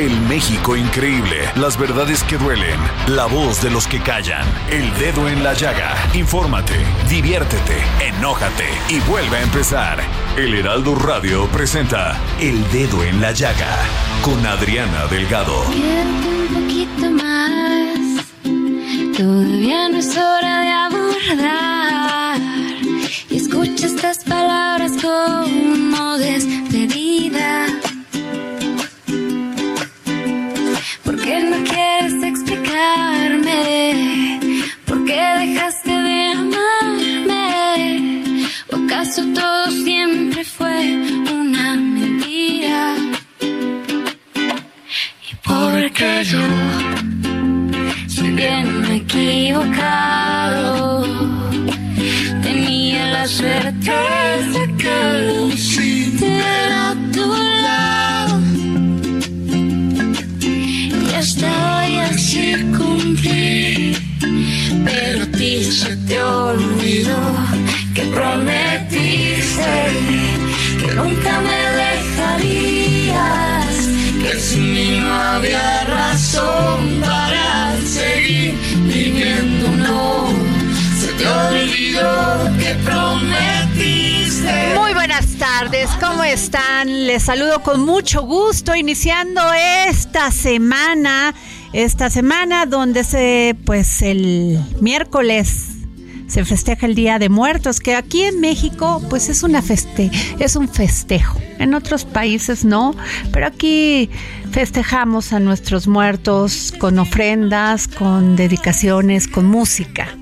El México increíble, las verdades que duelen, la voz de los que callan, el dedo en la llaga. Infórmate, diviértete, enójate y vuelve a empezar. El Heraldo Radio presenta El Dedo en la Llaga con Adriana Delgado. Quédate un poquito más. Todavía no es hora de abordar. Escucha estas palabras como despedida. Quieres Les saludo con mucho gusto iniciando esta semana, esta semana donde se, pues el miércoles se festeja el Día de Muertos, que aquí en México pues es una feste es un festejo. En otros países no, pero aquí festejamos a nuestros muertos con ofrendas, con dedicaciones, con música.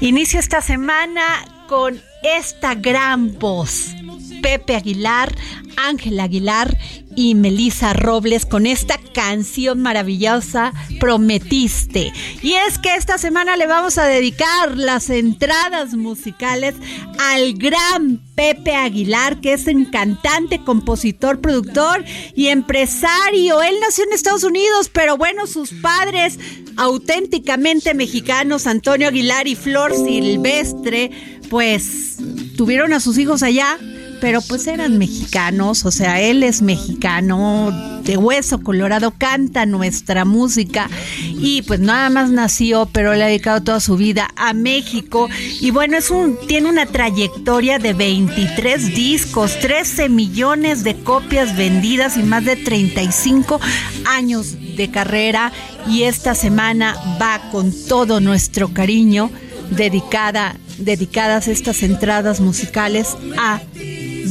Inicio esta semana con esta gran voz. Pepe Aguilar, Ángel Aguilar y Melisa Robles con esta canción maravillosa Prometiste. Y es que esta semana le vamos a dedicar las entradas musicales al gran Pepe Aguilar, que es un cantante, compositor, productor y empresario. Él nació en Estados Unidos, pero bueno, sus padres auténticamente mexicanos, Antonio Aguilar y Flor Silvestre, pues tuvieron a sus hijos allá pero pues eran mexicanos, o sea, él es mexicano, de hueso colorado, canta nuestra música y pues nada más nació, pero le ha dedicado toda su vida a México. Y bueno, es un tiene una trayectoria de 23 discos, 13 millones de copias vendidas y más de 35 años de carrera. Y esta semana va con todo nuestro cariño dedicada dedicadas estas entradas musicales a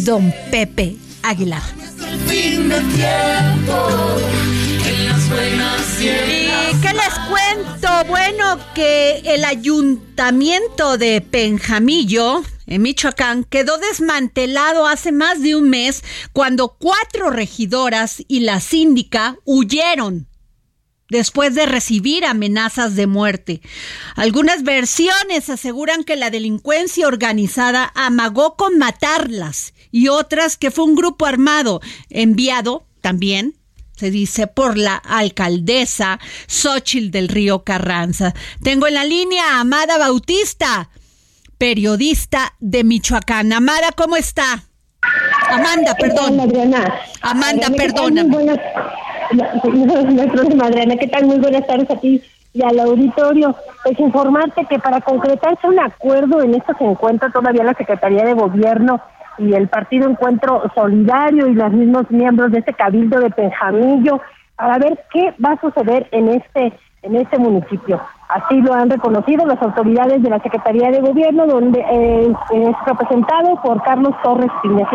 Don Pepe Aguilar. ¿Y qué les cuento? Bueno, que el ayuntamiento de Penjamillo, en Michoacán, quedó desmantelado hace más de un mes cuando cuatro regidoras y la síndica huyeron después de recibir amenazas de muerte. Algunas versiones aseguran que la delincuencia organizada amagó con matarlas y otras que fue un grupo armado enviado también se dice por la alcaldesa Xochil del Río Carranza. Tengo en la línea a Amada Bautista, periodista de Michoacán. Amada, ¿cómo está? Amanda, perdón. Amanda, perdóname. No, Adriana. ¿Qué tal? Muy buenas tardes a y al auditorio. Pues informarte que para concretarse un acuerdo en esto se encuentra todavía la Secretaría de Gobierno y el Partido Encuentro Solidario y los mismos miembros de este cabildo de Penjamillo para ver qué va a suceder en este en este municipio. Así lo han reconocido las autoridades de la Secretaría de Gobierno, donde eh, es representado por Carlos Torres Piña.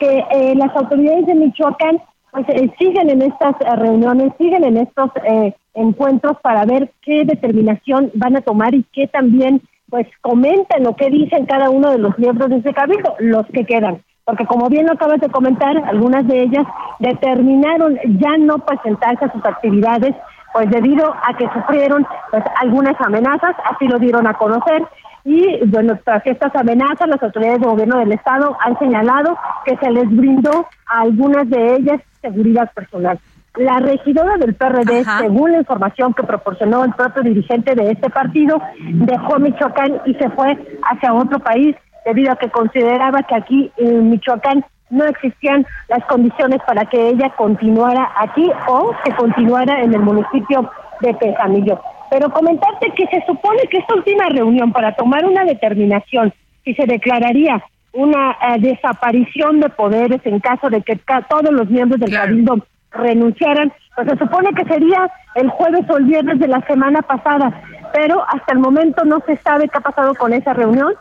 que eh, las autoridades de Michoacán pues eh, siguen en estas reuniones, siguen en estos encuentros para ver qué determinación van a tomar y qué también pues comenten o qué dicen cada uno de los miembros de ese cabildo, los que quedan. Porque como bien lo acabas de comentar, algunas de ellas determinaron ya no presentarse a sus actividades pues debido a que sufrieron pues algunas amenazas, así lo dieron a conocer y bueno, tras estas amenazas las autoridades de gobierno del estado han señalado que se les brindó a algunas de ellas seguridad personal. La regidora del PRD, según la información que proporcionó el propio dirigente de este partido, dejó Michoacán y se fue hacia otro país debido a que consideraba que aquí en Michoacán no existían las condiciones para que ella continuara aquí o que continuara en el municipio de Pejamillo. Pero comentarte que se supone que esta última reunión para tomar una determinación, si se declararía una eh, desaparición de poderes en caso de que todos los miembros del Cabildo renunciaran, pues se supone que sería el jueves o el viernes de la semana pasada, pero hasta el momento no se sabe qué ha pasado con esa reunión.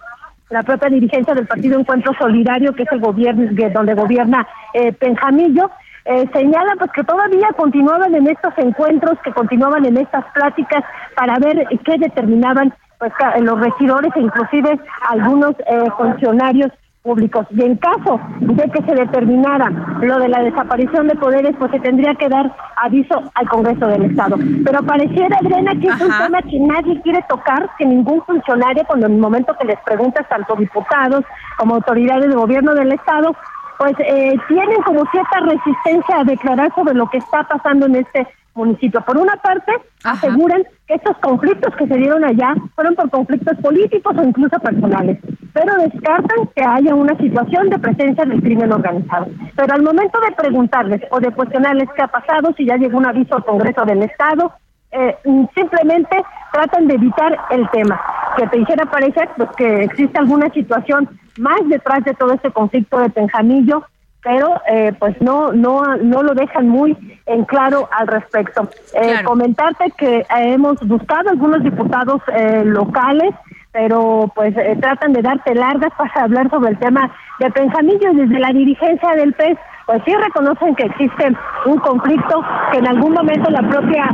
La propia dirigencia del Partido Encuentro Solidario, que es el gobierno donde gobierna eh, Penjamillo, eh, señala pues que todavía continuaban en estos encuentros, que continuaban en estas pláticas para ver qué determinaban pues los regidores e inclusive algunos eh, funcionarios públicos. Y en caso de que se determinara lo de la desaparición de poderes, pues se tendría que dar aviso al Congreso del Estado. Pero pareciera, Adriana, que es un tema que nadie quiere tocar, que ningún funcionario, cuando en el momento que les preguntas, tanto diputados como autoridades de gobierno del Estado, pues eh, tienen como cierta resistencia a declarar sobre lo que está pasando en este municipio. Por una parte, aseguran que estos conflictos que se dieron allá fueron por conflictos políticos o incluso personales, pero descartan que haya una situación de presencia del crimen organizado. Pero al momento de preguntarles o de cuestionarles qué ha pasado, si ya llegó un aviso al Congreso del Estado, eh, simplemente tratan de evitar el tema. Que te hiciera parecer pues, que existe alguna situación más detrás de todo este conflicto de Penjamillo pero eh, pues no no no lo dejan muy en claro al respecto. Eh, Comentarte que hemos buscado algunos diputados eh, locales, pero pues eh, tratan de darte largas para hablar sobre el tema de Penjamillo desde la dirigencia del PES. Pues sí reconocen que existe un conflicto que en algún momento la propia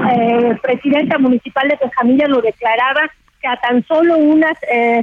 presidenta municipal de Penjamillo lo declaraba que a tan solo unas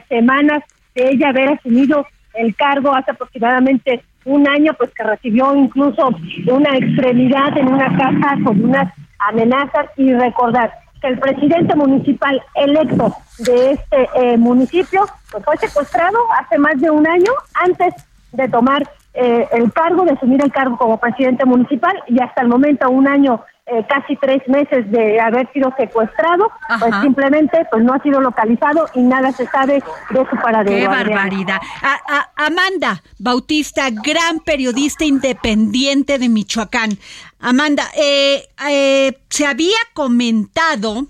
semanas de ella haber asumido el cargo hace aproximadamente un año, pues que recibió incluso una extremidad en una casa con unas amenazas. Y recordar que el presidente municipal electo de este eh, municipio pues fue secuestrado hace más de un año antes de tomar eh, el cargo, de asumir el cargo como presidente municipal. Y hasta el momento un año eh, casi tres meses de haber sido secuestrado, pues simplemente pues no ha sido localizado y nada se sabe de su paradero. Qué barbaridad. Amanda Bautista, gran periodista independiente de Michoacán. Amanda, eh, eh, se había comentado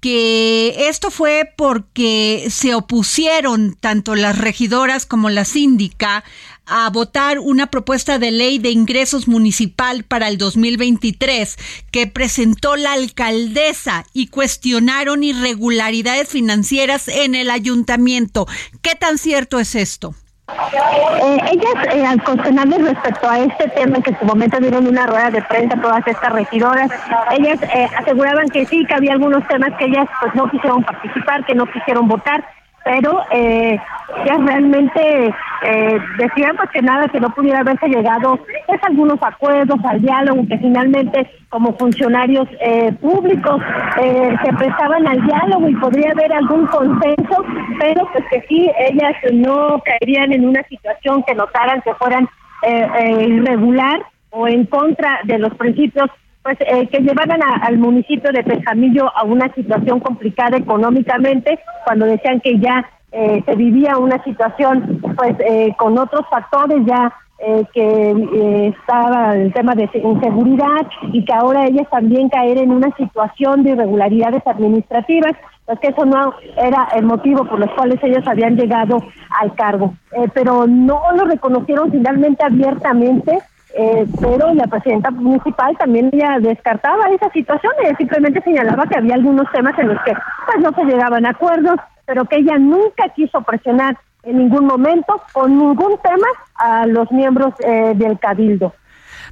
que esto fue porque se opusieron tanto las regidoras como la síndica a votar una propuesta de ley de ingresos municipal para el 2023 que presentó la alcaldesa y cuestionaron irregularidades financieras en el ayuntamiento. ¿Qué tan cierto es esto? Eh, ellas, eh, al cuestionarles respecto a este tema, que en su momento dieron una rueda de prensa todas estas regidoras, ellas eh, aseguraban que sí, que había algunos temas que ellas pues no quisieron participar, que no quisieron votar, pero eh, ya realmente eh, decían pues que nada que no pudiera haberse llegado pues algunos acuerdos al diálogo que finalmente como funcionarios eh, públicos eh, se prestaban al diálogo y podría haber algún consenso pero pues que sí ellas no caerían en una situación que notaran que fueran irregular o en contra de los principios pues eh, que llevaran al municipio de Pejamillo a una situación complicada económicamente cuando decían que ya eh, se vivía una situación pues eh, con otros factores ya eh, que eh, estaba el tema de inseguridad y que ahora ellas también caer en una situación de irregularidades administrativas, pues que eso no era el motivo por los cuales ellos habían llegado al cargo. Eh, pero no lo reconocieron finalmente abiertamente, pero la presidenta municipal también ya descartaba esa situación, ella simplemente señalaba que había algunos temas en los que pues no se llegaban a acuerdos, pero que ella nunca quiso presionar en ningún momento con ningún tema a los miembros eh, del Cabildo.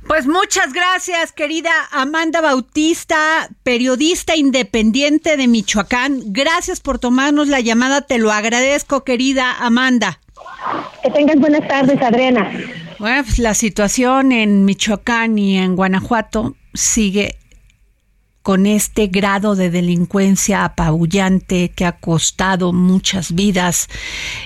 Pues muchas gracias, querida Amanda Bautista, periodista independiente de Michoacán. Gracias por tomarnos la llamada, te lo agradezco, querida Amanda. Que tengas buenas tardes, Adriana. Bueno, pues la situación en Michoacán y en Guanajuato sigue con este grado de delincuencia apabullante que ha costado muchas vidas.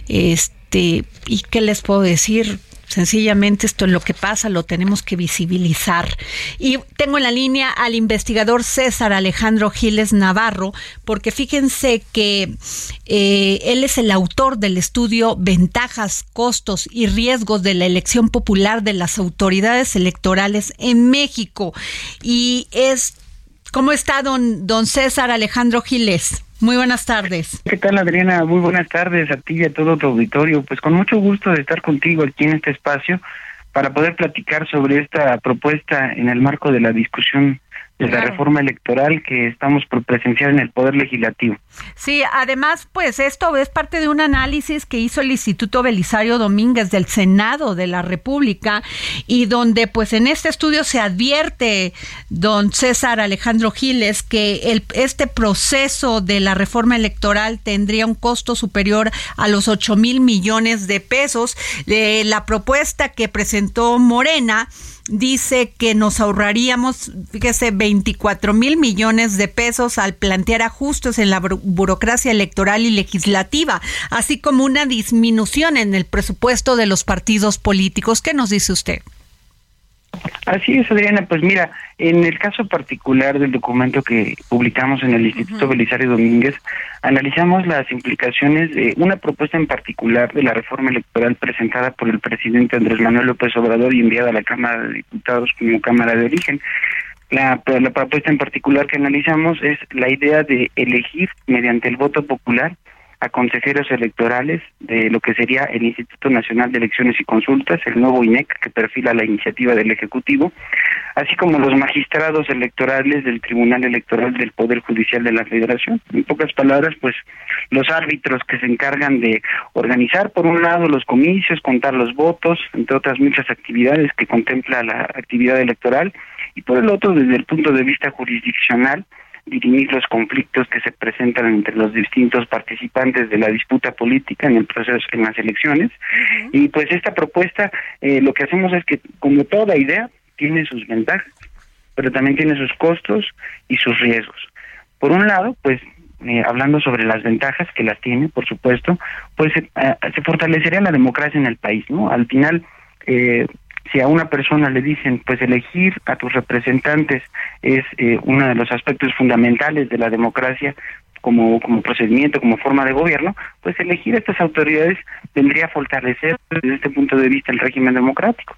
Este, ¿y qué les puedo decir? Sencillamente esto es lo que pasa, lo tenemos que visibilizar. Y tengo en la línea al investigador César Alejandro Giles Navarro, porque fíjense que eh, él es el autor del estudio Ventajas, Costos y Riesgos de la Elección Popular de las Autoridades Electorales en México. Y es ¿Cómo está don, don César Alejandro Giles? Muy buenas tardes. ¿Qué tal, Adriana? Muy buenas tardes a ti y a todo tu auditorio. Pues con mucho gusto de estar contigo aquí en este espacio para poder platicar sobre esta propuesta en el marco de la discusión de la reforma electoral que estamos por presenciar en el Poder Legislativo. Sí, además, pues esto es parte de un análisis que hizo el Instituto Belisario Domínguez del Senado de la República y donde pues en este estudio se advierte, don César Alejandro Giles, que el, este proceso de la reforma electoral tendría un costo superior a los 8 mil millones de pesos. de la propuesta que presentó Morena, dice que nos ahorraríamos, fíjese, 24 mil millones de pesos al plantear ajustes en la burocracia electoral y legislativa, así como una disminución en el presupuesto de los partidos políticos. ¿Qué nos dice usted? Así es, Adriana. Pues mira, en el caso particular del documento que publicamos en el Instituto Belisario Domínguez, analizamos las implicaciones de una propuesta en particular de la reforma electoral presentada por el presidente Andrés Manuel López Obrador y enviada a la Cámara de Diputados como Cámara de Origen. La, la propuesta en particular que analizamos es la idea de elegir mediante el voto popular a consejeros electorales de lo que sería el Instituto Nacional de Elecciones y Consultas, el nuevo INEC que perfila la iniciativa del Ejecutivo, así como los magistrados electorales del Tribunal Electoral del Poder Judicial de la Federación. En pocas palabras, pues los árbitros que se encargan de organizar, por un lado, los comicios, contar los votos, entre otras muchas actividades que contempla la actividad electoral, y por el otro, desde el punto de vista jurisdiccional, dirimir los conflictos que se presentan entre los distintos participantes de la disputa política en el proceso, en las elecciones. Y pues esta propuesta, eh, lo que hacemos es que, como toda idea, tiene sus ventajas, pero también tiene sus costos y sus riesgos. Por un lado, pues eh, hablando sobre las ventajas que las tiene, por supuesto, pues eh, se fortalecería la democracia en el país, ¿no? Al final, eh, si a una persona le dicen, pues elegir a tus representantes es eh, uno de los aspectos fundamentales de la democracia como, como procedimiento, como forma de gobierno, pues elegir a estas autoridades tendría a fortalecer desde este punto de vista el régimen democrático.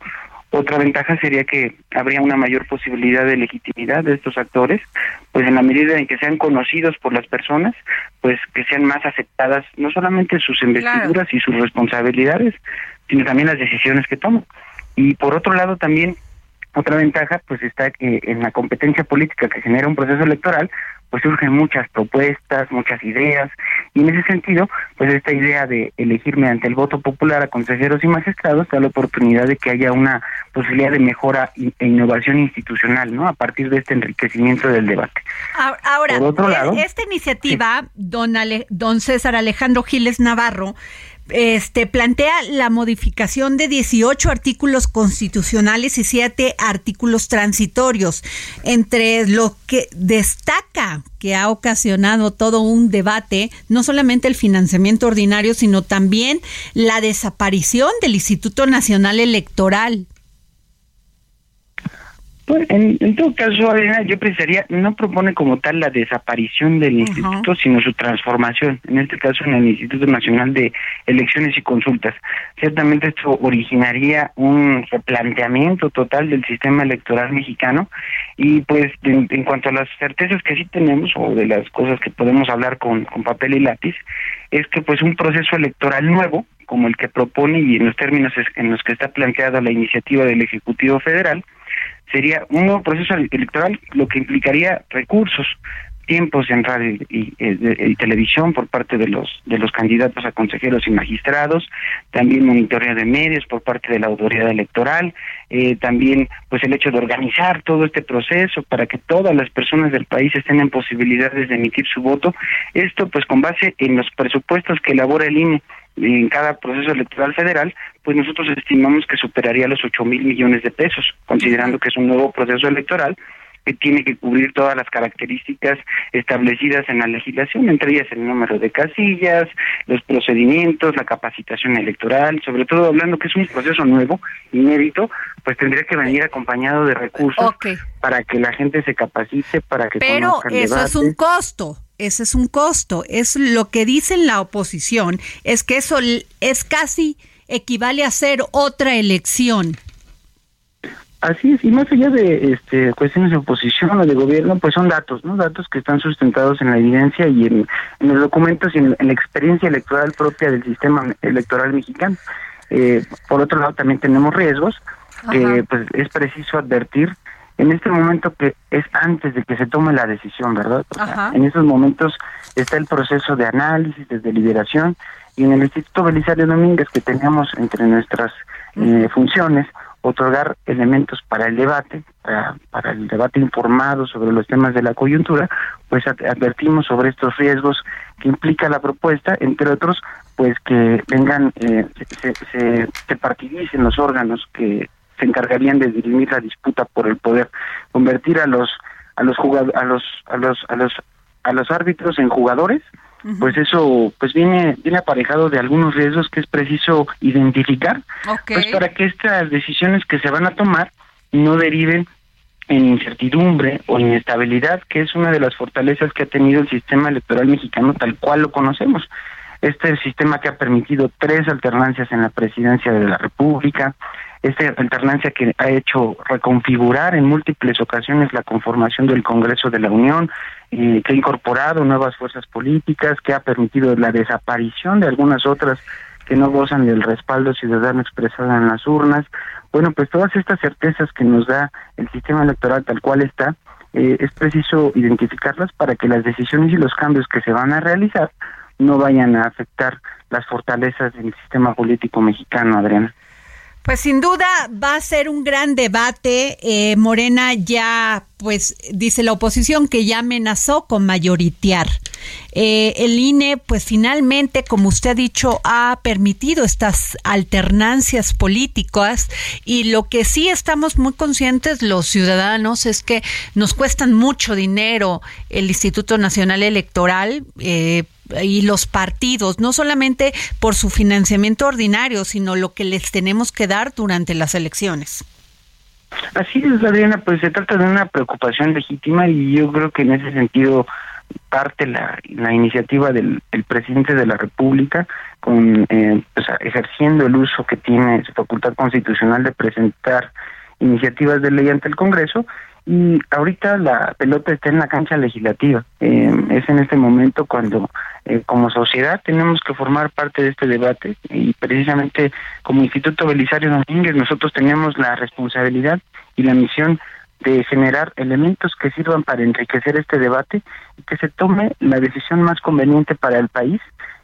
Otra ventaja sería que habría una mayor posibilidad de legitimidad de estos actores, pues en la medida en que sean conocidos por las personas, pues que sean más aceptadas no solamente sus investiduras y sus responsabilidades, sino también las decisiones que toman. Y por otro lado también otra ventaja pues está que en la competencia política que genera un proceso electoral pues surgen muchas propuestas, muchas ideas y en ese sentido pues esta idea de elegir mediante el voto popular a consejeros y magistrados da la oportunidad de que haya una posibilidad de mejora e innovación institucional, ¿no? A partir de este enriquecimiento del debate. Ahora, Por otro lado, esta iniciativa, don, don César Alejandro Giles Navarro, este, plantea la modificación de 18 artículos constitucionales y 7 artículos transitorios. Entre lo que destaca que ha ocasionado todo un debate, no solamente el financiamiento ordinario, sino también la desaparición del Instituto Nacional Electoral. Pues, en, todo caso, Adriana, yo precisaría, no propone como tal la desaparición del instituto, sino su transformación, en este caso en el Instituto Nacional de Elecciones y Consultas. Ciertamente esto originaría un replanteamiento total del sistema electoral mexicano y pues en, cuanto a las certezas que sí tenemos o de las cosas que podemos hablar con, con papel y lápiz, es que pues un proceso electoral nuevo, como el que propone y en los términos en los que está planteada la iniciativa del Ejecutivo Federal, sería un nuevo proceso electoral, lo que implicaría recursos, tiempos en radio y, y, televisión por parte de los de los candidatos a consejeros y magistrados, también monitoreo de medios por parte de la autoridad electoral, eh, también pues el hecho de organizar todo este proceso para que todas las personas del país estén en posibilidades de emitir su voto, esto pues con base en los presupuestos que elabora el INE en cada proceso electoral federal, pues nosotros estimamos que superaría los 8 mil millones de pesos, considerando que es un nuevo proceso electoral que tiene que cubrir todas las características establecidas en la legislación, entre ellas el número de casillas, los procedimientos, la capacitación electoral, sobre todo hablando que es un proceso nuevo, inédito, pues tendría que venir acompañado de recursos para que la gente se capacite, para que Pero eso es un costo ese es un costo. Es lo que dice la oposición, es que eso es casi equivale a ser otra elección. Así es, y más allá de este, cuestiones de oposición o de gobierno, pues son datos, ¿no? Datos que están sustentados en la evidencia y en, los documentos y en, la experiencia electoral propia del sistema electoral mexicano. Eh, por otro lado, también tenemos riesgos que pues es preciso advertir en este momento que es antes de que se tome la decisión, ¿verdad? en estos momentos está el proceso de análisis, de deliberación, y en el Instituto Belisario Domínguez, que teníamos entre nuestras eh, funciones, otorgar elementos para el debate, para, el debate informado sobre los temas de la coyuntura, pues advertimos sobre estos riesgos que implica la propuesta, entre otros, pues que vengan, eh, se, se, se partidicen los órganos que se encargarían de dirimir la disputa por el poder, convertir a los a los a los a los a los a los árbitros en jugadores, pues eso pues viene viene aparejado de algunos riesgos que es preciso identificar, pues para que estas decisiones que se van a tomar no deriven en incertidumbre o inestabilidad, que es una de las fortalezas que ha tenido el sistema electoral mexicano tal cual lo conocemos. Este es el sistema que ha permitido tres alternancias en la presidencia de la República, esta alternancia que ha hecho reconfigurar en múltiples ocasiones la conformación del Congreso de la Unión, eh, que ha incorporado nuevas fuerzas políticas, que ha permitido la desaparición de algunas otras que no gozan del respaldo ciudadano expresado en las urnas. Bueno, pues todas estas certezas que nos da el sistema electoral tal cual está, eh, es preciso identificarlas para que las decisiones y los cambios que se van a realizar no vayan a afectar las fortalezas del sistema político mexicano, Adriana. Pues sin duda va a ser un gran debate. Eh, Morena ya, pues dice la oposición que ya amenazó con mayoritear. Eh, el INE, pues finalmente, como usted ha dicho, ha permitido estas alternancias políticas y lo que sí estamos muy conscientes los ciudadanos es que nos cuestan mucho dinero el Instituto Nacional Electoral. Eh, y los partidos, no solamente por su financiamiento ordinario, sino lo que les tenemos que dar durante las elecciones. Así es, Adriana, pues se trata de una preocupación legítima y yo creo que en ese sentido parte la, iniciativa del presidente de la República con eh, ejerciendo el uso que tiene su facultad constitucional de presentar iniciativas de ley ante el Congreso y ahorita la pelota está en la cancha legislativa. Eh, es en este momento cuando eh, como sociedad tenemos que formar parte de este debate y precisamente como Instituto Belisario Domínguez nosotros tenemos la responsabilidad y la misión de generar elementos que sirvan para enriquecer este debate y que se tome la decisión más conveniente para el país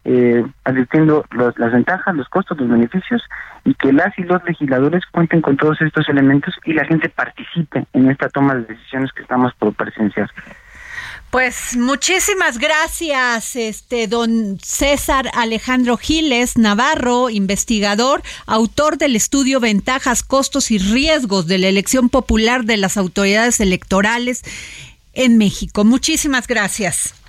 eh, advirtiendo las ventajas, los costos, los beneficios y que las y los legisladores cuenten con todos estos elementos y la gente participe en esta toma de decisiones que estamos por presenciar. Pues muchísimas gracias, este don César Alejandro Giles Navarro, investigador, autor del estudio Ventajas, costos y riesgos de la elección popular de las autoridades electorales en México. Muchísimas gracias.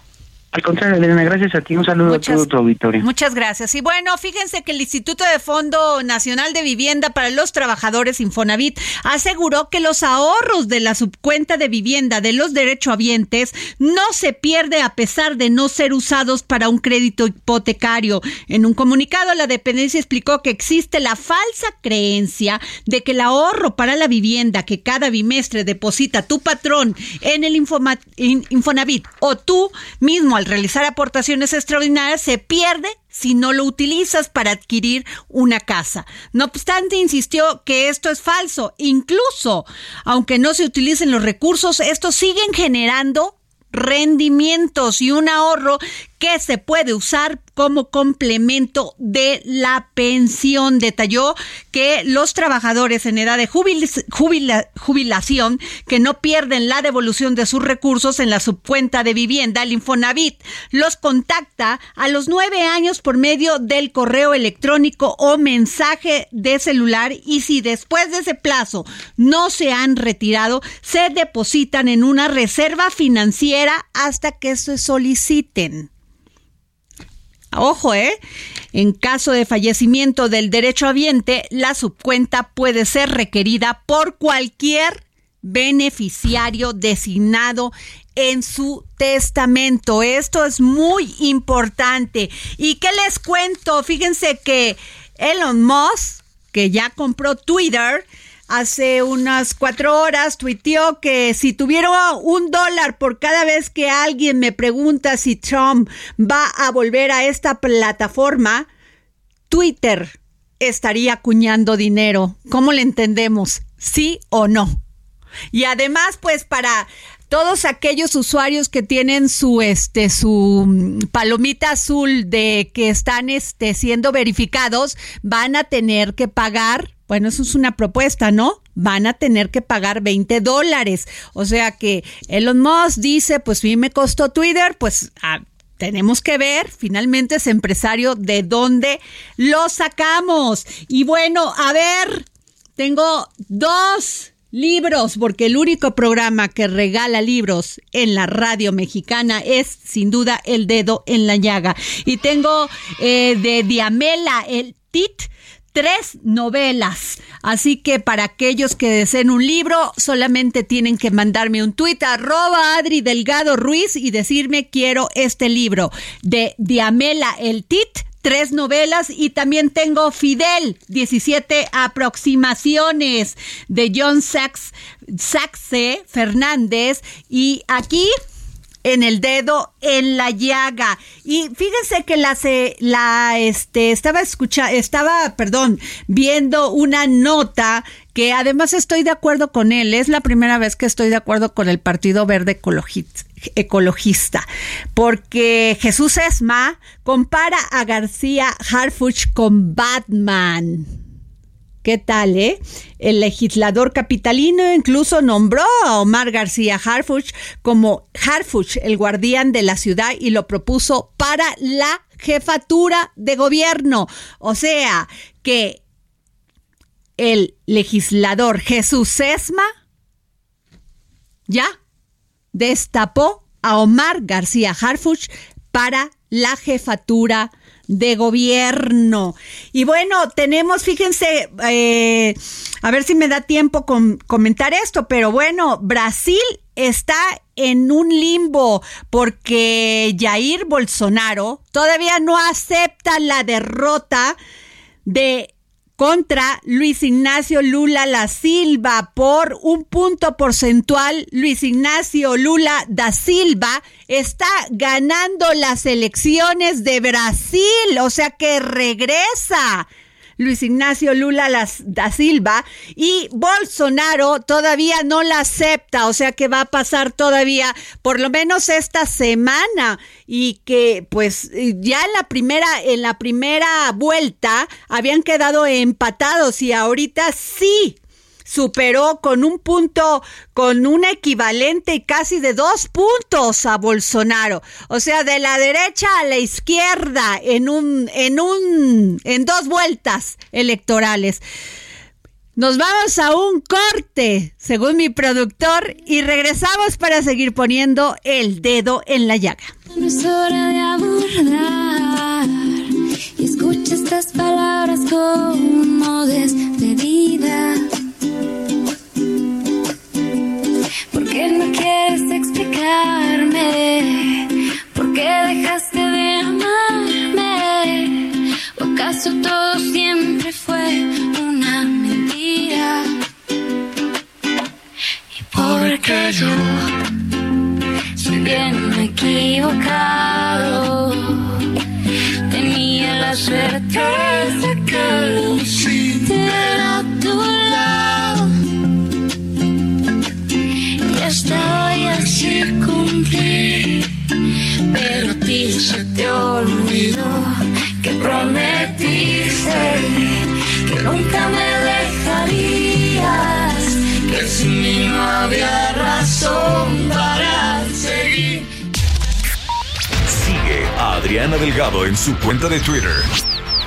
Al contrario, Elena, gracias a ti. Un saludo a todo tu auditorio. Muchas gracias. Y bueno, fíjense que el Instituto de Fondo Nacional de Vivienda para los Trabajadores Infonavit aseguró que los ahorros de la subcuenta de vivienda de los derechohabientes no se pierde a pesar de no ser usados para un crédito hipotecario. En un comunicado, la dependencia explicó que existe la falsa creencia de que el ahorro para la vivienda que cada bimestre deposita tu patrón en el Infonavit o tú mismo al realizar aportaciones extraordinarias se pierde si no lo utilizas para adquirir una casa. No obstante, insistió que esto es falso. Incluso, aunque no se utilicen los recursos, estos siguen generando rendimientos y un ahorro que se puede usar como complemento de la pensión. Detalló que los trabajadores en edad de jubilación que no pierden la devolución de sus recursos en la subcuenta de vivienda, el Infonavit, los contacta a los nueve años por medio del correo electrónico o mensaje de celular y si después de ese plazo no se han retirado, se depositan en una reserva financiera hasta que se soliciten. Ojo, ¿eh? En caso de fallecimiento del derecho habiente, la subcuenta puede ser requerida por cualquier beneficiario designado en su testamento. Esto es muy importante. ¿Y qué les cuento? Fíjense que Elon Musk, que ya compró Twitter, hace unas cuatro horas tuiteó que si tuviera un dólar por cada vez que alguien me pregunta si Trump va a volver a esta plataforma, Twitter estaría acuñando dinero. ¿Cómo le entendemos? ¿Sí o no? Y además, pues para todos aquellos usuarios que tienen su este su mm, palomita azul de que están este siendo verificados van a tener que pagar bueno, eso es una propuesta, ¿no? Van a tener que pagar 20 dólares. O sea que Elon Musk dice, pues mí me costó Twitter, pues ah, tenemos que ver finalmente ese empresario de dónde lo sacamos. Y bueno, a ver, tengo dos libros, porque el único programa que regala libros en la radio mexicana es sin duda El Dedo en la Llaga. Y tengo eh, de Diamela, el TIT tres novelas. Así que para aquellos que deseen un libro, solamente tienen que mandarme un tuit arroba Adri Delgado Ruiz y decirme quiero este libro de Diamela El Tit tres novelas y también tengo Fidel, 17 aproximaciones de John Sachs, Fernández y aquí en el dedo, en la llaga. Y fíjense que la, la este, estaba escuchando, estaba, perdón, viendo una nota que además estoy de acuerdo con él. Es la primera vez que estoy de acuerdo con el Partido Verde Ecologista, porque Jesús Esma compara a García Harfuch con Batman. ¿Qué tal, eh? El legislador capitalino incluso nombró a Omar García Harfuch como Harfuch, el guardián de la ciudad, y lo propuso para la jefatura de gobierno. O sea, que el legislador Jesús Sesma ya destapó a Omar García Harfuch para la jefatura de gobierno. Y bueno, tenemos, fíjense, eh, a ver si me da tiempo con comentar esto, pero bueno, Brasil está en un limbo porque Jair Bolsonaro todavía no acepta la derrota de contra Luis Ignacio Lula da Silva por un punto porcentual. Luis Ignacio Lula da Silva está ganando las elecciones de Brasil, o sea que regresa Luis Ignacio Lula da Silva y Bolsonaro todavía no la acepta, o sea que va a pasar todavía por lo menos esta semana y que pues ya en la primera en la primera vuelta habían quedado empatados y ahorita sí superó con un punto, con un equivalente casi de dos puntos a Bolsonaro. O sea, de la derecha a la izquierda en un, en un, en dos vueltas electorales. Nos vamos a un corte, según mi productor, y regresamos para seguir poniendo el dedo en la llaga. No es hora de abordar y escucha estas palabras como despedida.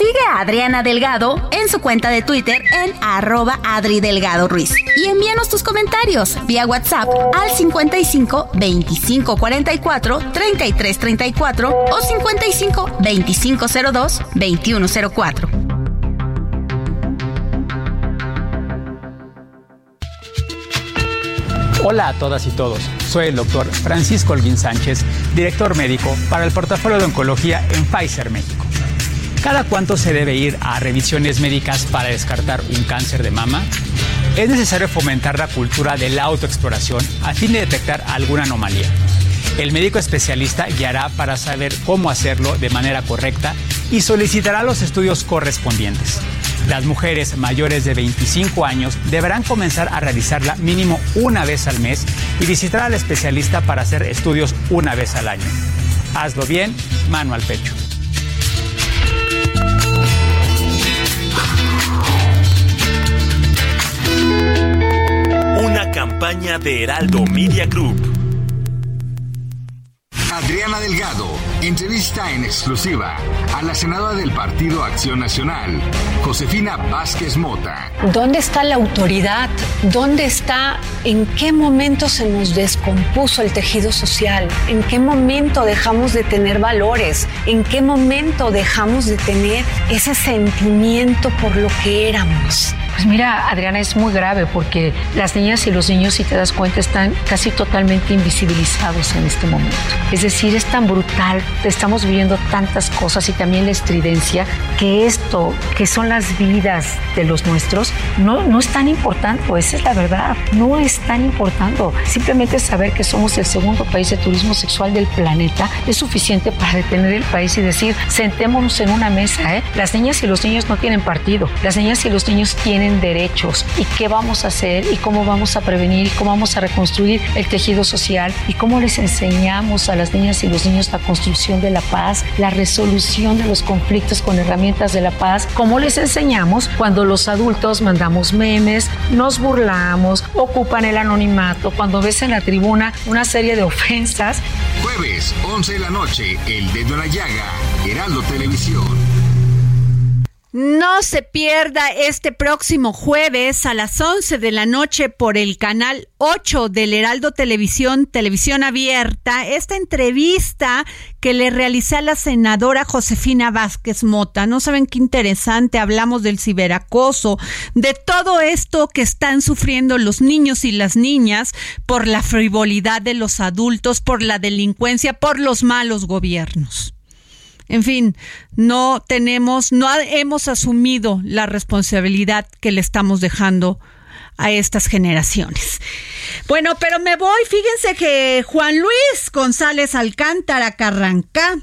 Sigue a Adriana Delgado en su cuenta de Twitter en arroba Adri Delgado Ruiz. Y envíanos tus comentarios vía WhatsApp al 55 25 44 33 34 o 55 25 02 21 04. Hola a todas y todos. Soy el doctor Francisco Holguín Sánchez, director médico para el portafolio de oncología en Pfizer México. ¿Cada cuánto se debe ir a revisiones médicas para descartar un cáncer de mama? Es necesario fomentar la cultura de la autoexploración a fin de detectar alguna anomalía. El médico especialista guiará para saber cómo hacerlo de manera correcta y solicitará los estudios correspondientes. Las mujeres mayores de 25 años deberán comenzar a realizarla mínimo una vez al mes y visitar al especialista para hacer estudios una vez al año. Hazlo bien, mano al pecho. Campaña de Heraldo Media Group. Adriana Delgado entrevista en exclusiva a la senadora del Partido Acción Nacional, Josefina Vázquez Mota. ¿Dónde está la autoridad? ¿Dónde está, en qué momento se nos descompuso el tejido social? ¿En qué momento dejamos de tener valores? ¿En qué momento dejamos de tener ese sentimiento por lo que éramos? Pues mira, Adriana, es muy grave porque las niñas y los niños, si te das cuenta, están casi totalmente invisibilizados en este momento. Es decir, es tan brutal, estamos viviendo tantas cosas y también la estridencia, que esto, que son las vidas de los nuestros, no, no es tan importante, esa es la verdad, no es tan importante. Simplemente saber que somos el segundo país de turismo sexual del planeta es suficiente para detener el país y decir, sentémonos en una mesa, ¿eh? Las niñas y los niños no tienen partido, las niñas y los niños tienen derechos y qué vamos a hacer y cómo vamos a prevenir y cómo vamos a reconstruir el tejido social y cómo les enseñamos a las niñas y los niños la construcción de la paz, la resolución de los conflictos con herramientas de la paz, cómo les enseñamos cuando los adultos mandamos memes, nos burlamos, ocupan el anonimato, cuando ves en la tribuna una serie de ofensas. Jueves, 11 de la noche, El Dedo en la Llaga, Heraldo Televisión. No se pierda este próximo jueves a las 11 de la noche por el canal 8 del Heraldo Televisión, Televisión Abierta, esta entrevista que le realicé a la senadora Josefina Vázquez Mota. No saben qué interesante, hablamos del ciberacoso, de todo esto que están sufriendo los niños y las niñas por la frivolidad de los adultos, por la delincuencia, por los malos gobiernos. En fin, no tenemos, no hemos asumido la responsabilidad que le estamos dejando a estas generaciones. Bueno, pero me voy, fíjense que Juan Luis González Alcántara Carranca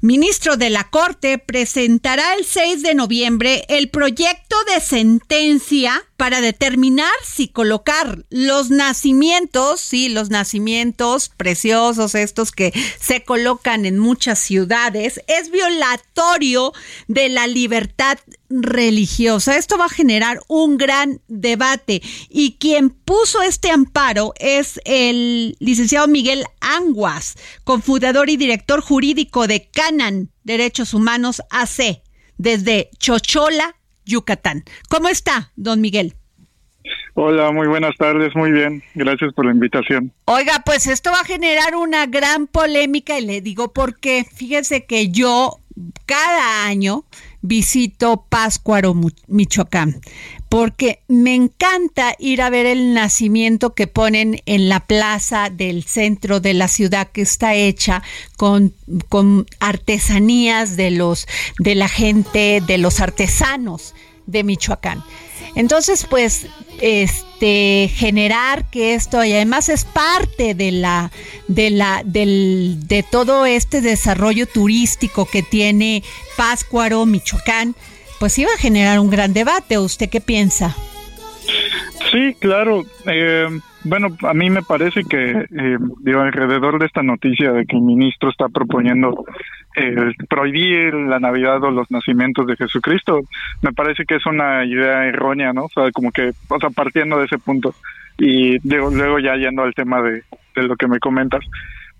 ministro de la Corte, presentará el 6 de noviembre el proyecto de sentencia para determinar si colocar los nacimientos, sí, los nacimientos preciosos, estos que se colocan en muchas ciudades, es violatorio de la libertad religiosa. Esto va a generar un gran debate y quien puso este amparo es el licenciado Miguel Anguas, confundador y director jurídico de Canan Derechos Humanos AC, desde Chochola, Yucatán. ¿Cómo está, don Miguel? Hola, muy buenas tardes, muy bien, gracias por la invitación. Oiga, pues esto va a generar una gran polémica y le digo porque fíjese que yo cada año visito Páscuaro, Michoacán, porque me encanta ir a ver el nacimiento que ponen en la plaza del centro de la ciudad que está hecha con, con artesanías de los de la gente, de los artesanos de Michoacán. Entonces, pues, este, generar que esto, y además es parte de la, de la, del, de todo este desarrollo turístico que tiene Páscuaro, Michoacán, pues iba a generar un gran debate. ¿Usted qué piensa? Sí, claro. Eh, bueno, a mí me parece que eh, alrededor de esta noticia de que el ministro está proponiendo eh, prohibir la Navidad o los nacimientos de Jesucristo, me parece que es una idea errónea, ¿no? O sea, como que, o sea, partiendo de ese punto y luego ya yendo al tema de, de lo que me comentas.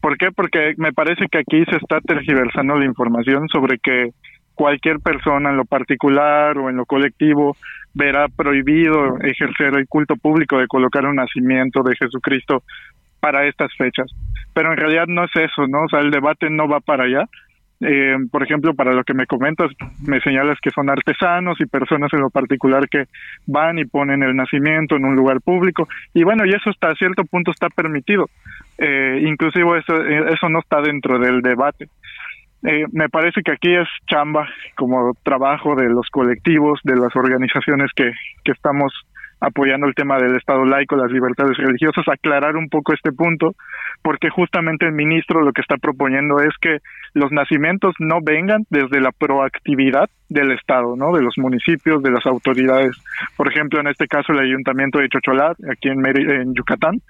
¿Por qué? Porque me parece que aquí se está tergiversando la información sobre que cualquier persona en lo particular o en lo colectivo verá prohibido ejercer el culto público de colocar un nacimiento de Jesucristo para estas fechas. Pero en realidad no es eso, ¿no? O sea, el debate no va para allá. Eh, por ejemplo, para lo que me comentas, me señalas que son artesanos y personas en lo particular que van y ponen el nacimiento en un lugar público. Y bueno, y eso hasta cierto punto está permitido. Eh, inclusive eso, eh, eso no está dentro del debate. Eh, me parece que aquí es chamba como trabajo de los colectivos, de las organizaciones que, que estamos apoyando el tema del Estado laico, las libertades religiosas, aclarar un poco este punto, porque justamente el ministro lo que está proponiendo es que los nacimientos no vengan desde la proactividad del Estado, ¿no? De los municipios, de las autoridades. Por ejemplo, en este caso el Ayuntamiento de Chocholat, aquí en, en Yucatán,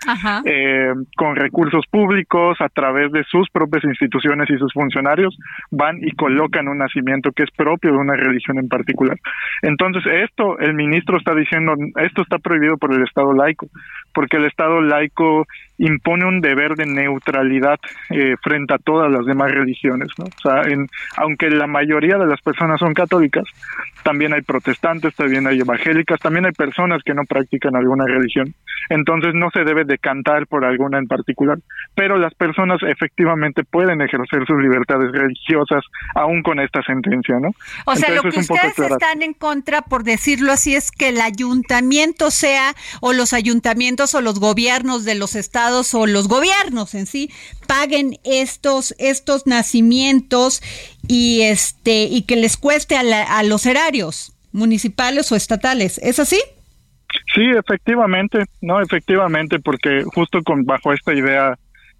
eh, con recursos públicos, a través de sus propias instituciones y sus funcionarios, van y colocan un nacimiento que es propio de una religión en particular. Entonces, esto, el ministro está diciendo, esto está prohibido por el Estado laico, porque el Estado laico impone un deber de neutralidad eh, frente a todas las demás religiones, ¿no? O sea, en, aunque la mayoría de las personas son católicas, también hay protestantes, también hay evangélicas, también hay personas que no practican alguna religión. Entonces no se debe decantar por alguna en particular, pero las personas efectivamente pueden ejercer sus libertades religiosas aún con esta sentencia, ¿no? O sea, lo que ustedes están en contra, por decirlo así, es que el ayuntamiento sea o los ayuntamientos o los gobiernos de los estados o los gobiernos en sí paguen estos estos nacimientos y este y que les cueste a, los erarios municipales o estatales. ¿Es así? Sí, efectivamente, no, efectivamente, porque justo con bajo esta idea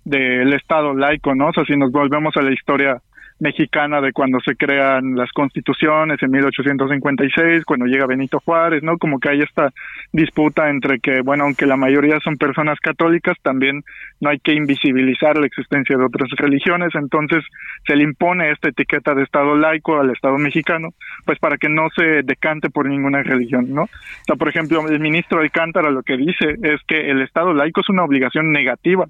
del Estado laico, ¿no? O sea, si nos volvemos a la historia mexicana de cuando se crean las constituciones en 1856, cuando llega Benito Juárez, ¿no? Como que hay esta disputa entre que, bueno, aunque la mayoría son personas católicas, también no hay que invisibilizar la existencia de otras religiones, entonces se le impone esta etiqueta de Estado laico al Estado mexicano, pues para que no se decante por ninguna religión, ¿no? O sea, por ejemplo, el ministro Alcántara lo que dice es que el Estado laico es una obligación negativa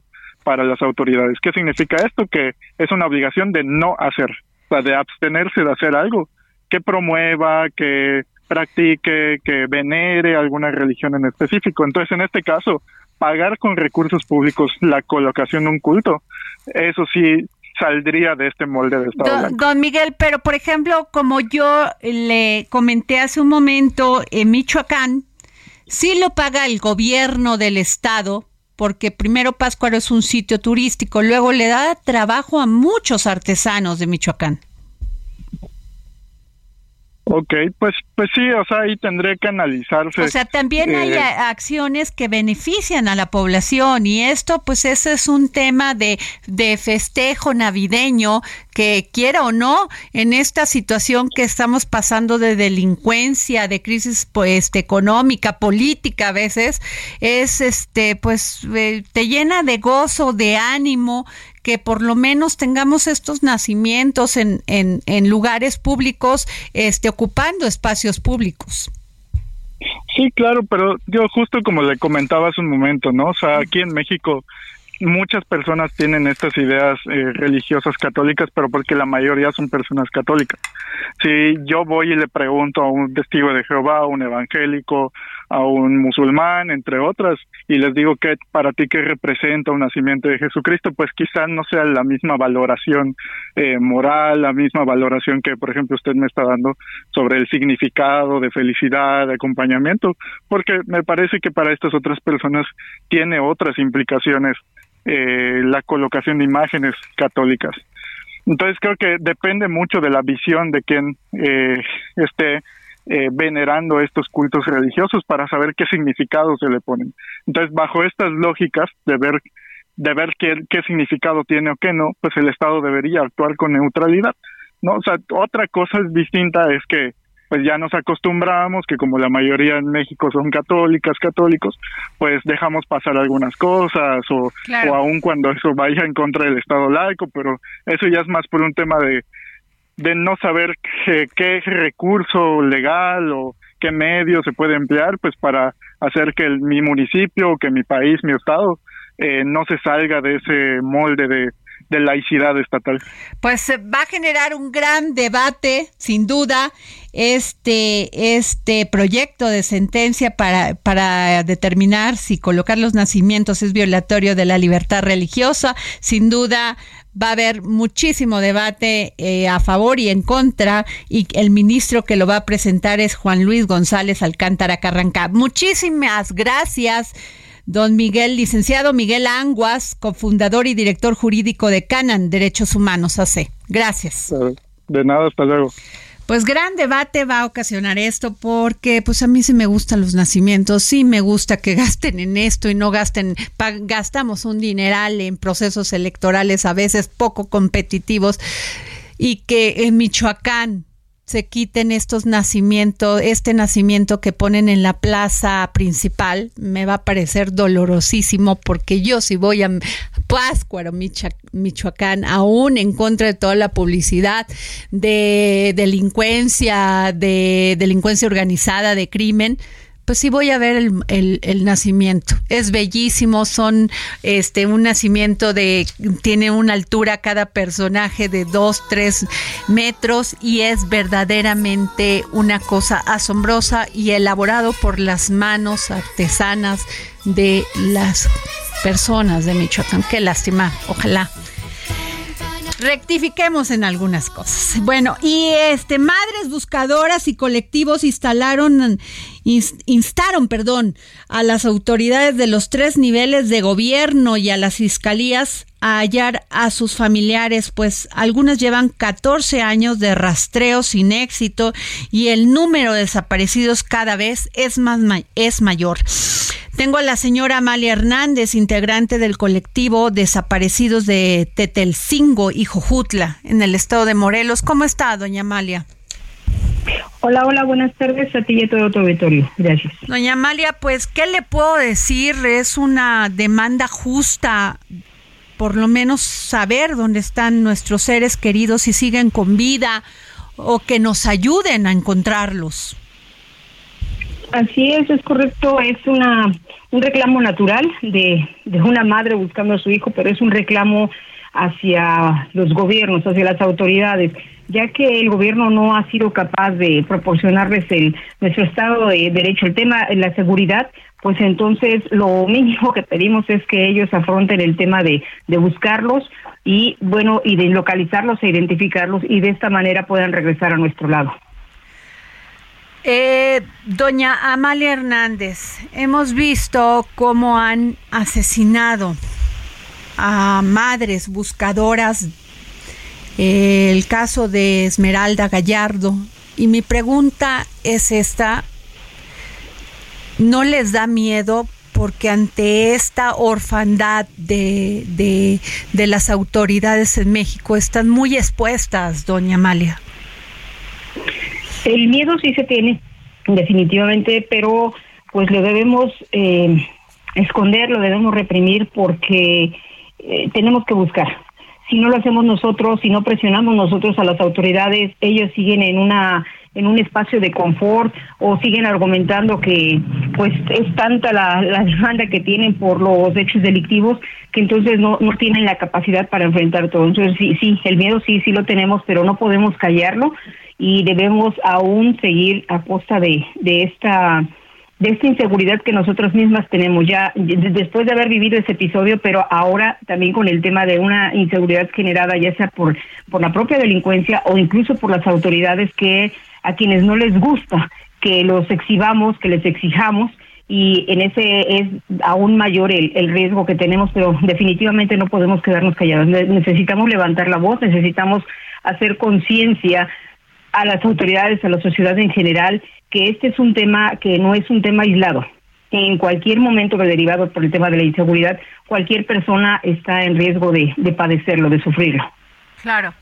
para las autoridades. ¿Qué significa esto? Que es una obligación de no hacer, o sea, de abstenerse de hacer algo que promueva, que practique, que venere alguna religión en específico. Entonces, en este caso, pagar con recursos públicos la colocación de un culto, eso sí saldría de este molde de Estado. Don, don, Miguel, pero por ejemplo, como yo le comenté hace un momento, en Michoacán, sí lo paga el gobierno del Estado, porque primero Páscuaro es un sitio turístico, luego le da trabajo a muchos artesanos de Michoacán. Ok, pues, pues sí, o sea, ahí tendré que analizarse. O sea, también hay eh, acciones que benefician a la población y esto, pues ese es un tema de, de festejo navideño que quiera o no, en esta situación que estamos pasando de delincuencia, de crisis pues económica, política a veces, es este, pues eh, te llena de gozo, de ánimo que por lo menos tengamos estos nacimientos en, en, en lugares públicos, este, ocupando espacios públicos. Sí, claro, pero yo justo como le comentaba hace un momento, ¿no? O sea, aquí en México muchas personas tienen estas ideas eh, religiosas católicas, pero porque la mayoría son personas católicas. Si yo voy y le pregunto a un testigo de Jehová, a un evangélico, a un musulmán, entre otras, y les digo que para ti qué representa un nacimiento de Jesucristo, pues quizás no sea la misma valoración eh, moral, la misma valoración que, por ejemplo, usted me está dando sobre el significado de felicidad, de acompañamiento, porque me parece que para estas otras personas tiene otras implicaciones eh, la colocación de imágenes católicas. Entonces creo que depende mucho de la visión de quien eh, esté eh, venerando estos cultos religiosos para saber qué significado se le ponen. Entonces, bajo estas lógicas de ver de ver qué, qué significado tiene o qué no, pues el Estado debería actuar con neutralidad. No, o sea, otra cosa distinta es que pues ya nos acostumbramos que como la mayoría en México son católicas, católicos, pues dejamos pasar algunas cosas o, o aun cuando eso vaya en contra del Estado laico, pero eso ya es más por un tema de, de no saber qué, recurso legal o qué medio se puede emplear pues para hacer que el, mi municipio, que mi país, mi estado eh, no se salga de ese molde de, de laicidad estatal. Pues eh, va a generar un gran debate, sin duda, este, este proyecto de sentencia para, para determinar si colocar los nacimientos es violatorio de la libertad religiosa. Sin duda, va a haber muchísimo debate eh, a favor y en contra y el ministro que lo va a presentar es Juan Luis González Alcántara Carranca. Muchísimas gracias. Don Miguel, licenciado Miguel Anguas, cofundador y director jurídico de Canan Derechos Humanos AC. Gracias. De nada, hasta luego. Pues gran debate va a ocasionar esto porque pues a mí sí me gustan los nacimientos, sí me gusta que gasten en esto y no gasten, gastamos un dineral en procesos electorales a veces poco competitivos y que en Michoacán se quiten estos nacimientos, este nacimiento que ponen en la plaza principal, me va a parecer dolorosísimo porque yo si voy a Páscuaro, Michoacán, aún en contra de toda la publicidad de delincuencia, de delincuencia organizada, de crimen, pues sí voy a ver el, el, nacimiento. Es bellísimo, son este un nacimiento de, tiene una altura cada personaje de dos, tres metros y es verdaderamente una cosa asombrosa y elaborado por las manos artesanas de las personas de Michoacán. Qué lástima, ojalá rectifiquemos en algunas cosas. Bueno, y este madres buscadoras y colectivos instalaron instaron, perdón, a las autoridades de los tres niveles de gobierno y a las fiscalías a hallar a sus familiares, pues algunas llevan 14 años de rastreo sin éxito y el número de desaparecidos cada vez es más es mayor. Tengo a la señora Amalia Hernández, integrante del colectivo Desaparecidos de Tetelcingo y Jojutla, en el estado de Morelos. ¿Cómo está, doña Amalia? Hola, hola, buenas tardes a ti y a todo tu auditorio. Gracias. Doña Amalia, pues, ¿qué le puedo decir? Es una demanda justa, por lo menos saber dónde están nuestros seres queridos y siguen con vida o que nos ayuden a encontrarlos. Así es, es correcto, es una un reclamo natural de, de una madre buscando a su hijo, pero es un reclamo hacia los gobiernos, hacia las autoridades ya que el gobierno no ha sido capaz de proporcionarles el nuestro estado de derecho, el tema de la seguridad, pues entonces lo mínimo que pedimos es que ellos afronten el tema de, buscarlos y bueno y de localizarlos e identificarlos y de esta manera puedan regresar a nuestro lado. Eh, doña Amalia Hernández, hemos visto cómo han asesinado a madres buscadoras el caso de Esmeralda Gallardo. Y mi pregunta es esta, ¿no les da miedo porque ante esta orfandad de, de, de, las autoridades en México están muy expuestas, doña Amalia. El miedo sí se tiene, definitivamente, pero pues lo debemos eh, esconder, lo debemos reprimir porque eh, tenemos que buscar si no lo hacemos nosotros, si no presionamos nosotros a las autoridades, ellos siguen en una en un espacio de confort o siguen argumentando que pues es tanta la, la demanda que tienen por los hechos delictivos que entonces no, no tienen la capacidad para enfrentar todo. Entonces sí, sí, el miedo sí, sí lo tenemos, pero no podemos callarlo y debemos aún seguir a costa de, de esta de esta inseguridad que nosotros mismas tenemos ya después de haber vivido ese episodio, pero ahora también con el tema de una inseguridad generada ya sea por por la propia delincuencia o incluso por las autoridades que a quienes no les gusta que los exhibamos, que les exijamos y en ese es aún mayor el, el riesgo que tenemos, pero definitivamente no podemos quedarnos callados. Necesitamos levantar la voz, necesitamos hacer conciencia a las autoridades, a la sociedad en general que este es un tema que no es un tema aislado. En cualquier momento derivado por el tema de la inseguridad, cualquier persona está en riesgo de, de padecerlo, de sufrirlo. Claro.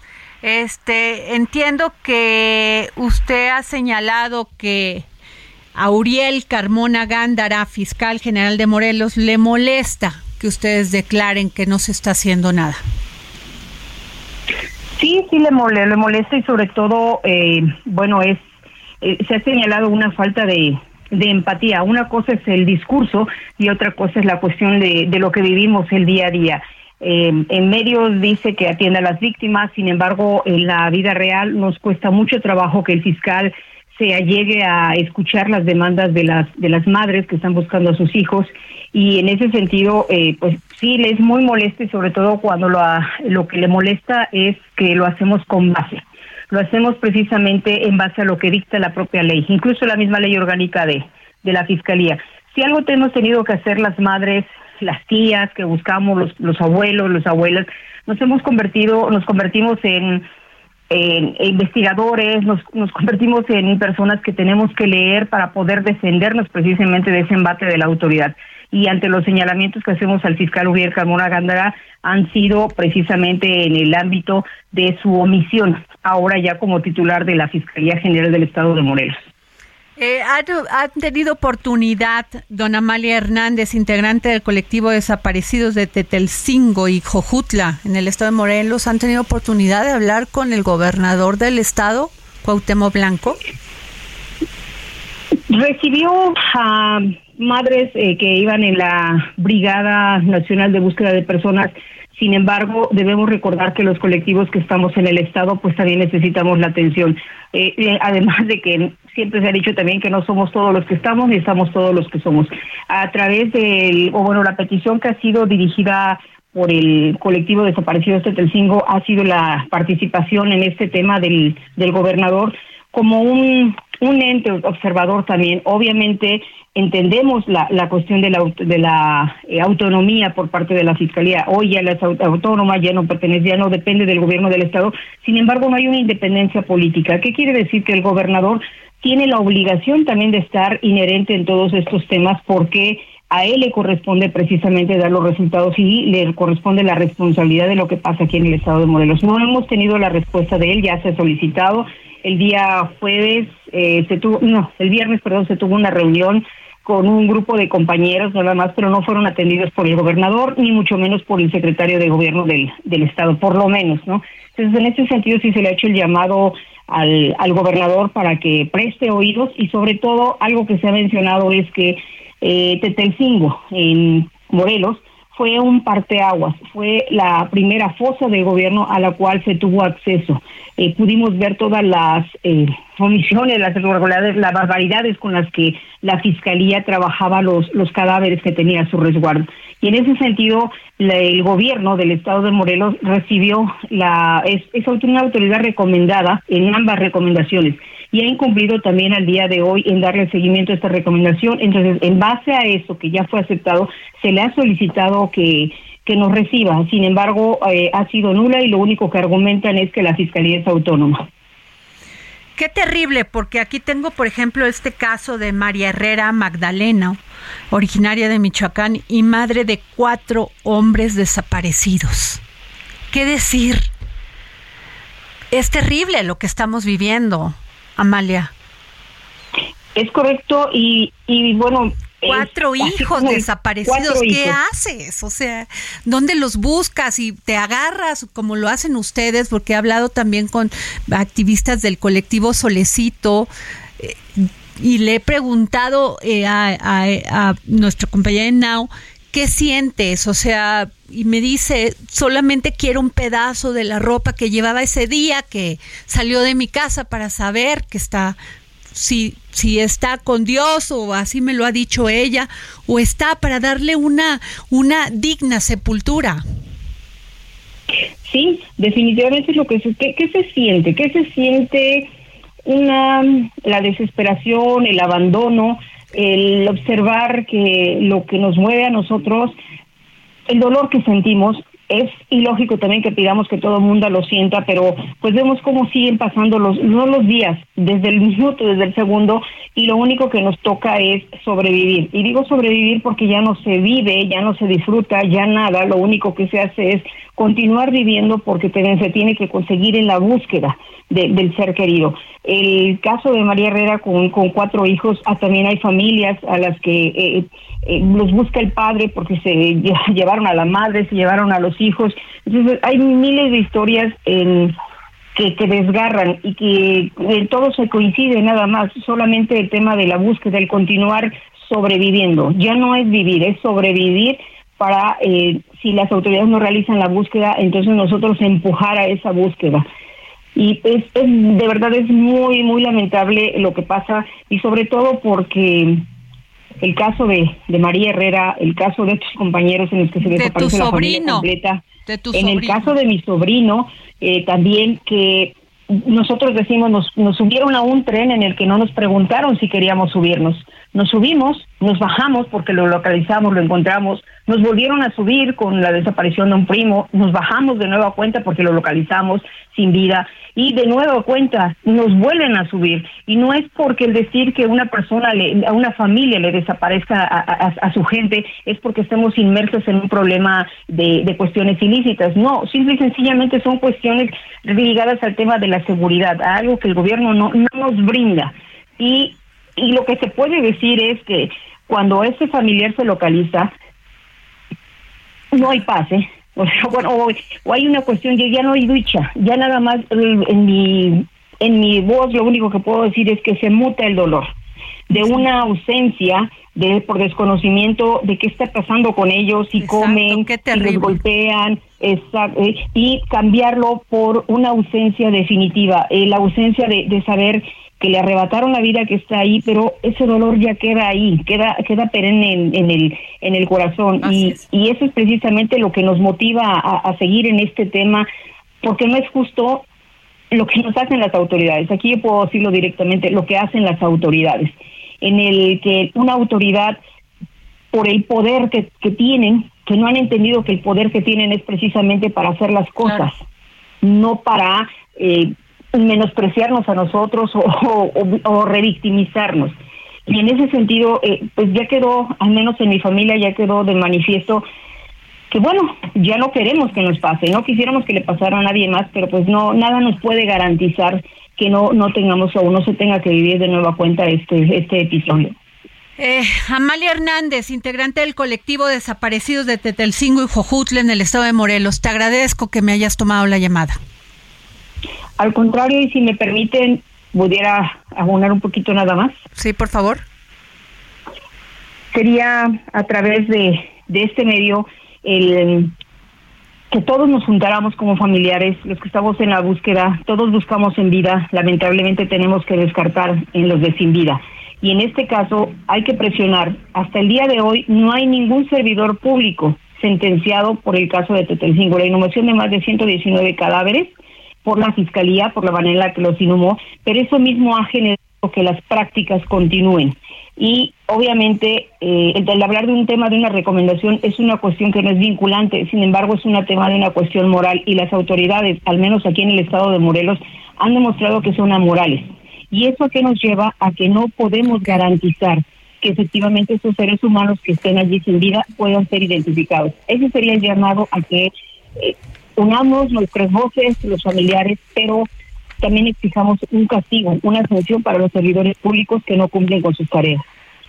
Este, entiendo que usted ha señalado que a Uriel Carmona Gándara, fiscal general de Morelos, le molesta que ustedes declaren que no se está haciendo nada. Sí, sí le, mole, le molesta y sobre todo, eh, bueno, es eh, se ha señalado una falta de, de empatía. Una cosa es el discurso y otra cosa es la cuestión de, de lo que vivimos el día a día. Eh, en medios dice que atiende a las víctimas, sin embargo, en la vida real nos cuesta mucho trabajo que el fiscal se llegue a escuchar las demandas de las de las madres que están buscando a sus hijos y en ese sentido eh, pues sí le es muy molesto y sobre todo cuando lo, lo que le molesta es que lo hacemos con base lo hacemos precisamente en base a lo que dicta la propia ley, incluso la misma ley orgánica de, de la Fiscalía. Si algo hemos tenido que hacer las madres, las tías que buscamos, los, los abuelos, los abuelas, nos hemos convertido, nos convertimos en, en, investigadores, nos, nos convertimos en personas que tenemos que leer para poder defendernos precisamente de ese embate de la autoridad y ante los señalamientos que hacemos al fiscal Uriel Carmona Gándara han sido precisamente en el ámbito de su omisión, ahora ya como titular de la Fiscalía General del Estado de Morelos. Eh, ¿Han tenido oportunidad, don Amalia Hernández, integrante del colectivo Desaparecidos de Tetelcingo y Jojutla en el estado de Morelos, han tenido oportunidad de hablar con el gobernador del estado, Cuauhtémoc Blanco? Recibió a madres eh, que iban en la Brigada Nacional de Búsqueda de Personas. Sin embargo, debemos recordar que los colectivos que estamos en el Estado, pues también necesitamos la atención. Eh, eh, además de que siempre se ha dicho también que no somos todos los que estamos ni estamos todos los que somos. A través del, o bueno, la petición que ha sido dirigida por el colectivo Desaparecidos Tetelcingo ha sido la participación en este tema del, del gobernador como un, un ente observador también. Obviamente entendemos la, la cuestión de la, de la eh, autonomía por parte de la Fiscalía. Hoy ya la autónoma ya no pertenece, ya no depende del gobierno del Estado. Sin embargo, no hay una independencia política. ¿Qué quiere decir? Que el gobernador tiene la obligación también de estar inherente en todos estos temas porque a él le corresponde precisamente dar los resultados y le corresponde la responsabilidad de lo que pasa aquí en el estado de Morelos. No hemos tenido la respuesta de él, ya se ha solicitado. El día jueves eh, se tuvo, no, el viernes, perdón, se tuvo una reunión con un grupo de compañeros nada más, pero no fueron atendidos por el gobernador, ni mucho menos por el secretario de gobierno del, del estado, por lo menos, ¿no? Entonces, en ese sentido sí se le ha hecho el llamado al, al gobernador para que preste oídos y sobre todo algo que se ha mencionado es que eh, Tetelcingo en Morelos fue un parteaguas, fue la primera fosa de gobierno a la cual se tuvo acceso. Eh, pudimos ver todas las eh, omisiones, las irregularidades, las barbaridades con las que la fiscalía trabajaba los, los cadáveres que tenía a su resguardo. Y en ese sentido, el gobierno del estado de Morelos recibió la, es, es una autoridad recomendada en ambas recomendaciones y ha incumplido también al día de hoy en darle seguimiento a esta recomendación. Entonces, en base a eso que ya fue aceptado, se le ha solicitado que que nos reciba. Sin embargo, eh, ha sido nula y lo único que argumentan es que la fiscalía es autónoma. Qué terrible, porque aquí tengo, por ejemplo, este caso de María Herrera Magdalena, originaria de Michoacán y madre de cuatro hombres desaparecidos. ¿Qué decir? Es terrible lo que estamos viviendo. Amalia. Es correcto y, y bueno... Cuatro hijos desaparecidos, ¿qué haces? O sea, ¿dónde los buscas y te agarras como lo hacen ustedes? Porque he hablado también con activistas del colectivo Solecito eh, y le he preguntado eh, a, a, nuestro compañero Now ¿qué sientes? O sea, y me dice, solamente quiero un pedazo de la ropa que llevaba ese día que salió de mi casa para saber que está, si, si está con Dios o así me lo ha dicho ella, o está para darle una, una digna sepultura. Sí, definitivamente es lo que se, ¿qué, se siente? ¿Qué se siente? Una, la desesperación, el abandono, el observar que lo que nos mueve a nosotros, el dolor que sentimos, es ilógico también que pidamos que todo el mundo lo sienta, pero pues vemos cómo siguen pasando los, no los días, desde el minuto, desde el segundo, y lo único que nos toca es sobrevivir. Y digo sobrevivir porque ya no se vive, ya no se disfruta, ya nada, lo único que se hace es continuar viviendo porque se tiene que conseguir en la búsqueda del ser querido. El caso de María Herrera con, con cuatro hijos, ah, también hay familias a las que eh, eh, los busca el padre porque se llevaron a la madre, se llevaron a los hijos. Entonces hay miles de historias en que, que desgarran y que en todo se coincide nada más, solamente el tema de la búsqueda, el continuar sobreviviendo. Ya no es vivir, es sobrevivir para, eh, si las autoridades no realizan la búsqueda, entonces nosotros empujar a esa búsqueda. Y es, de verdad es muy, muy lamentable lo que pasa y sobre todo porque el caso de, de María Herrera, el caso de estos compañeros en los que se desaparece la familia completa, en el caso de mi sobrino, eh, también que nosotros decimos, nos, nos subieron a un tren en el que no nos preguntaron si queríamos subirnos. Nos subimos, nos bajamos porque lo localizamos, lo encontramos, nos volvieron a subir con la desaparición de un primo, nos bajamos de nueva cuenta porque lo localizamos sin vida y de nueva cuenta nos vuelven a subir. Y no es porque el decir que una persona, a una familia le desaparezca a, su gente, es porque estemos inmersos en un problema de, de cuestiones ilícitas. No, simple y sencillamente son cuestiones ligadas al tema de la seguridad, a algo que el gobierno no, no nos brinda. Y, y lo que se puede decir es que cuando ese familiar se localiza, no hay paz, ¿eh? O sea, bueno, o, hay una cuestión, yo ya no hay ducha, ya nada más en mi, en mi voz lo único que puedo decir es que se muta el dolor de una ausencia de por desconocimiento de qué está pasando con ellos, si comen, si los golpean, exacto, eh, y cambiarlo por una ausencia definitiva, eh, la ausencia de, de saber que le arrebataron la vida que está ahí, pero ese dolor ya queda ahí, queda queda perenne en, el en el corazón. Y, y, eso es precisamente lo que nos motiva a, a, seguir en este tema, porque no es justo lo que nos hacen las autoridades. Aquí yo puedo decirlo directamente, lo que hacen las autoridades, en el que una autoridad por el poder que, que tienen, que no han entendido que el poder que tienen es precisamente para hacer las cosas, no para eh, menospreciarnos a nosotros o, o, revictimizarnos. Y en ese sentido, eh, pues ya quedó, al menos en mi familia, ya quedó de manifiesto que bueno, ya no queremos que nos pase, no quisiéramos que le pasara a nadie más, pero pues no, nada nos puede garantizar que no, no tengamos o no se tenga que vivir de nueva cuenta este, este episodio. Eh, Amalia Hernández, integrante del colectivo Desaparecidos de Tetelcingo y Jojutla en el estado de Morelos, te agradezco que me hayas tomado la llamada. Al contrario, y si me permiten, pudiera abonar un poquito nada más. Sí, por favor. Sería a través de, de este medio el que todos nos juntáramos como familiares, los que estamos en la búsqueda, todos buscamos en vida, lamentablemente tenemos que descartar en los de sin vida. Y en este caso hay que presionar. Hasta el día de hoy no hay ningún servidor público sentenciado por el caso de Tetelcingo. La inhumación de más de 119 cadáveres por la fiscalía, por la manera en la que los inhumó, pero eso mismo ha generado que las prácticas continúen. Y obviamente eh, el, hablar de un tema de una recomendación es una cuestión que no es vinculante, sin embargo es un tema de una cuestión moral y las autoridades, al menos aquí en el estado de Morelos, han demostrado que son amorales. ¿Y eso que nos lleva a que no podemos garantizar que efectivamente esos seres humanos que estén allí sin vida puedan ser identificados? Ese sería el llamado a que eh, unamos nuestras voces, los familiares, pero también exijamos un castigo, una sanción para los servidores públicos que no cumplen con sus tareas.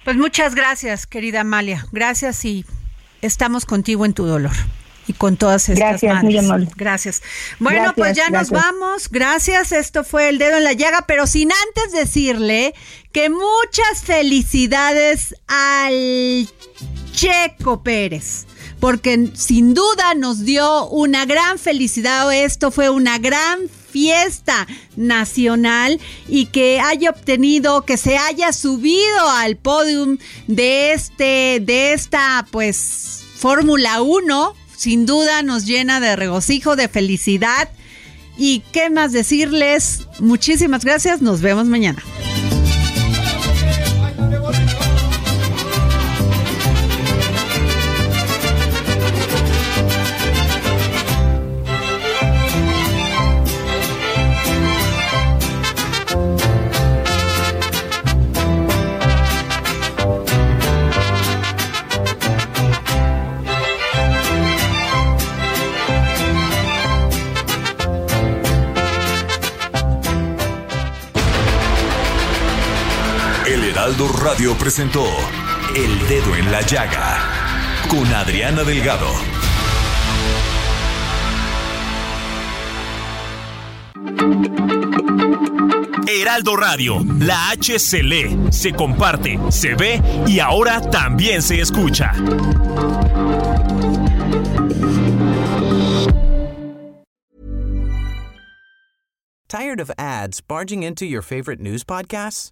Pues muchas gracias, querida Amalia. Gracias y estamos contigo en tu dolor y con todas estas Gracias, muy amable. Gracias. Bueno, pues ya nos vamos. Gracias. Esto fue el dedo en la llaga, pero sin antes decirle que muchas felicidades al Checo Pérez porque sin duda nos dio una gran felicidad. Esto fue una gran fiesta nacional y que haya obtenido, que se haya subido al podium de este, de esta, pues, Fórmula 1, sin duda nos llena de regocijo, de felicidad. Y qué más decirles, muchísimas gracias, nos vemos mañana. Heraldo Radio presentó El Dedo en la Llaga con Adriana Delgado. Heraldo Radio, la H se lee, se comparte, se ve y ahora también se escucha. Tired of ads barging into your favorite news podcasts?